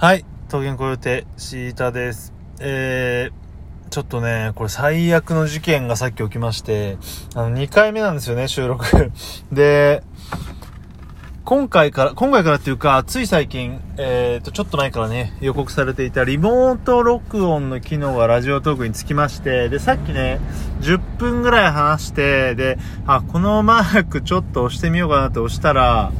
はい、桃源コヨテシータです。えー、ちょっとね、これ最悪の事件がさっき起きまして、あの、2回目なんですよね、収録。で、今回から、今回からっていうか、つい最近、えーと、ちょっと前からね、予告されていたリモート録音の機能がラジオトークにつきまして、で、さっきね、10分ぐらい話して、で、あ、このマークちょっと押してみようかなって押したら、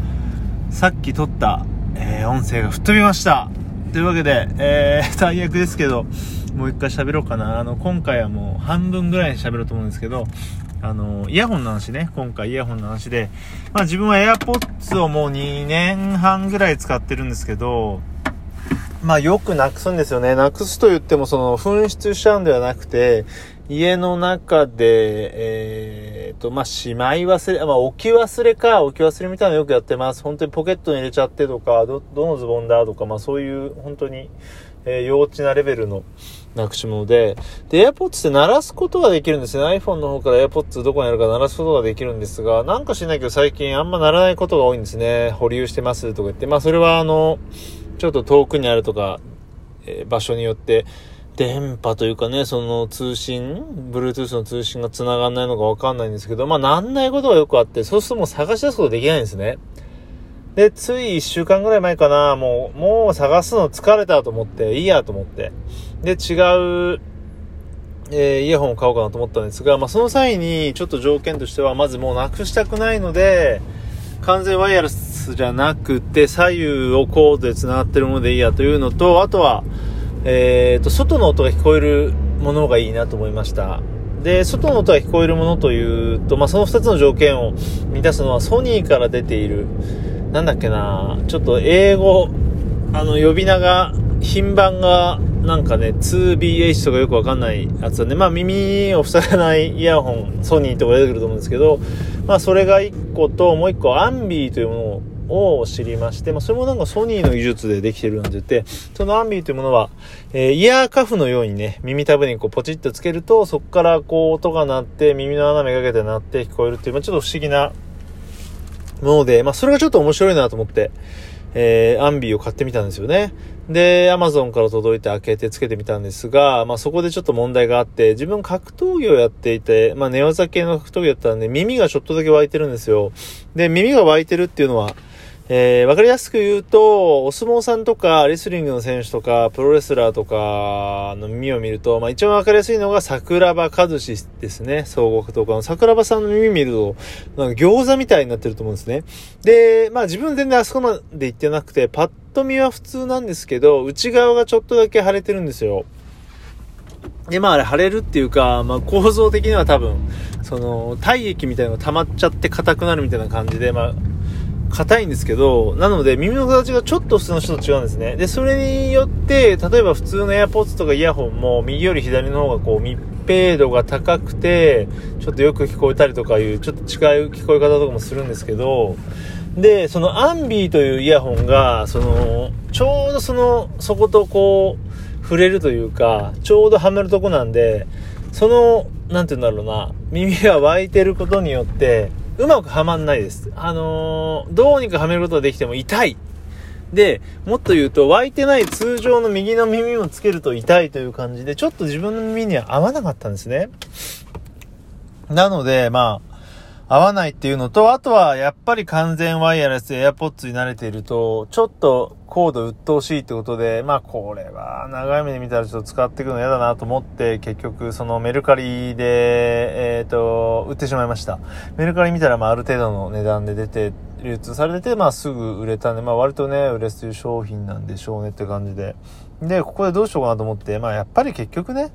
さっき撮った、えー音声が吹っ飛びました。というわけで、えー、最悪ですけど、もう一回喋ろうかな。あの、今回はもう半分ぐらいに喋ろうと思うんですけど、あの、イヤホンの話ね。今回イヤホンの話で、まあ自分は AirPods をもう2年半ぐらい使ってるんですけど、まあよくなくすんですよね。なくすと言ってもその紛失しちゃうんではなくて、家の中で、えーと、まあしまい忘れ、まあ置き忘れか、置き忘れみたいなのよくやってます。本当にポケットに入れちゃってとか、ど、どのズボンだとか、まあそういう本当に、えー幼稚なレベルのなくし物で、で、AirPods って鳴らすことができるんですね。iPhone の方から AirPods どこにあるか鳴らすことができるんですが、なんか知らないけど最近あんま鳴らないことが多いんですね。保留してますとか言って。まあそれはあの、ちょっと遠くにあるとか、えー場所によって、電波というかね、その通信、Bluetooth の通信が繋がんないのかわかんないんですけど、まあなんないことがよくあって、そうするともう探し出すことできないんですね。で、つい一週間ぐらい前かな、もう、もう探すの疲れたと思って、いいやと思って。で、違う、えーイヤホンを買おうかなと思ったんですが、まあその際にちょっと条件としては、まずもうなくしたくないので、完全ワイヤレスじゃなくて、左右をコードで繋がってるものでいいやというのと、あとは、えーと、外の音が聞こえるものがいいなと思いました。で、外の音が聞こえるものというと、まあ、その二つの条件を満たすのはソニーから出ている、なんだっけな、ちょっと英語、あの、呼び名が、品番が、なんかね、2BH とかよくわかんないやつなんで、まあ耳を塞がないイヤホン、ソニーとか出てくると思うんですけど、まあそれが1個と、もう1個アンビーというものを知りまして、まあそれもなんかソニーの技術でできてるんて言って、そのアンビーというものは、えーイヤーカフのようにね、耳たぶにこうポチッとつけると、そこからこう音が鳴って、耳の穴めがけて鳴って聞こえるっていう、まあちょっと不思議なもので、まあそれがちょっと面白いなと思って、えーアンビーを買ってみたんですよね。で、アマゾンから届いて開けてつけてみたんですが、まあそこでちょっと問題があって、自分格闘技をやっていて、まあ寝技系の格闘技だったんで、耳がちょっとだけ湧いてるんですよ。で、耳が湧いてるっていうのは、えーわかりやすく言うと、お相撲さんとか、レスリングの選手とか、プロレスラーとかの耳を見ると、まあ一番わかりやすいのが桜庭和志ですね。総合格闘家の桜庭さんの耳見ると、なんか餃子みたいになってると思うんですね。で、まあ自分全然あそこまで行ってなくて、パッと見は普通なんですけど、内側がちょっとだけ腫れてるんですよ。で、まああれ腫れるっていうか、まあ構造的には多分、その、体液みたいなのが溜まっちゃって硬くなるみたいな感じで、まあ、硬いんですけど、なので耳の形がちょっと普通の人と違うんですね。で、それによって、例えば普通の AirPods とかイヤホンも右より左の方がこう密閉度が高くて、ちょっとよく聞こえたりとかいう、ちょっと違う聞こえ方とかもするんですけど、で、そのアンビーというイヤホンが、その、ちょうどその、そことこう、触れるというか、ちょうどはめるとこなんで、その、なんて言うんだろうな、耳が湧いてることによって、うまくはまんないです。あのーどうにかはめることができても痛い。で、もっと言うと、湧いてない通常の右の耳をつけると痛いという感じで、ちょっと自分の耳には合わなかったんですね。なので、まあ、合わないっていうのと、あとはやっぱり完全ワイヤレス AirPods に慣れていると、ちょっとコード鬱陶しいってことで、まあこれは長い目で見たらちょっと使っていくの嫌だなと思って、結局そのメルカリで、えっ、と、売ってしまいました。メルカリ見たらまあある程度の値段で出て、流通されてて、まあすぐ売れたんで、まあ割とね、売れてる商品なんでしょうねって感じで。で、ここでどうしようかなと思って、まあやっぱり結局ね、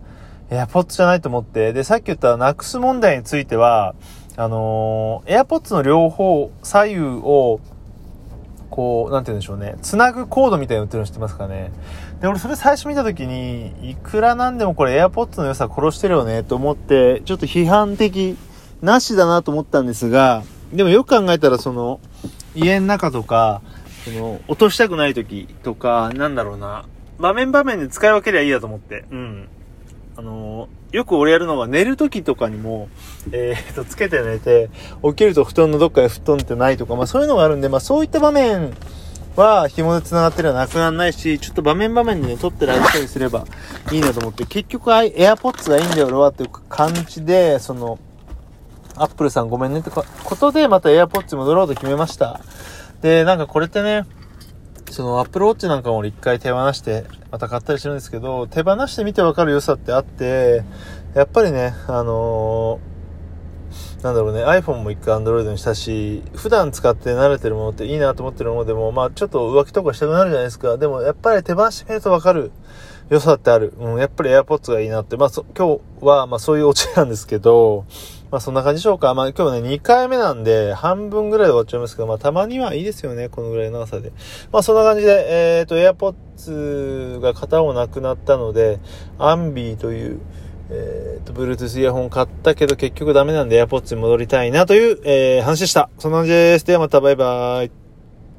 AirPods じゃないと思って、で、さっき言ったなくす問題については、あのー、AirPods の両方、左右を、こう、なんて言うんでしょうね。つなぐコードみたいに売ってるの知ってますかね。で、俺それ最初見た時に、いくらなんでもこれ AirPods の良さ殺してるよね、と思って、ちょっと批判的なしだなと思ったんですが、でもよく考えたらその、家の中とか、その、落としたくない時とか、なんだろうな。場面場面で使い分けりゃいいやと思って。うん。あのーよく俺やるのが寝る時とかにも、えー、と、つけて寝て、起きると布団のどっかへ吹っ飛んでないとか、まあそういうのがあるんで、まあそういった場面は紐で繋がってるのはなくならないし、ちょっと場面場面でね、撮ってる相手にすればいいなと思って、結局、AirPods がいいんだよ、俺はっていう感じで、その、アップルさんごめんねってことで、また AirPods 戻ろうと決めました。で、なんかこれってね、その Apple Watch なんかも一回手放して、また買ったりしてるんですけど、手放してみてわかる良さってあって、やっぱりね、あのーなんだろうね、iPhone も一回 Android にしたし、普段使って慣れてるものっていいなと思ってるものでも、まあちょっと浮気とかしたくなるじゃないですか。でもやっぱり手放してみるとわかる良さってある。うん、やっぱり AirPods がいいなって。まあ今日はまあそういうオチなんですけど、まあそんな感じでしょうか。まあ今日ね、2回目なんで、半分ぐらいで終わっちゃいますけど、まあたまにはいいですよね、このぐらいの長さで。まあそんな感じで、えっ、ー、と、AirPods が片方なくなったので、アンビーという、えっ、ー、と、Bluetooth イヤホン買ったけど結局ダメなんで AirPods に戻りたいなという、えー、話でした。そんな感じです。ではまたバイバイ。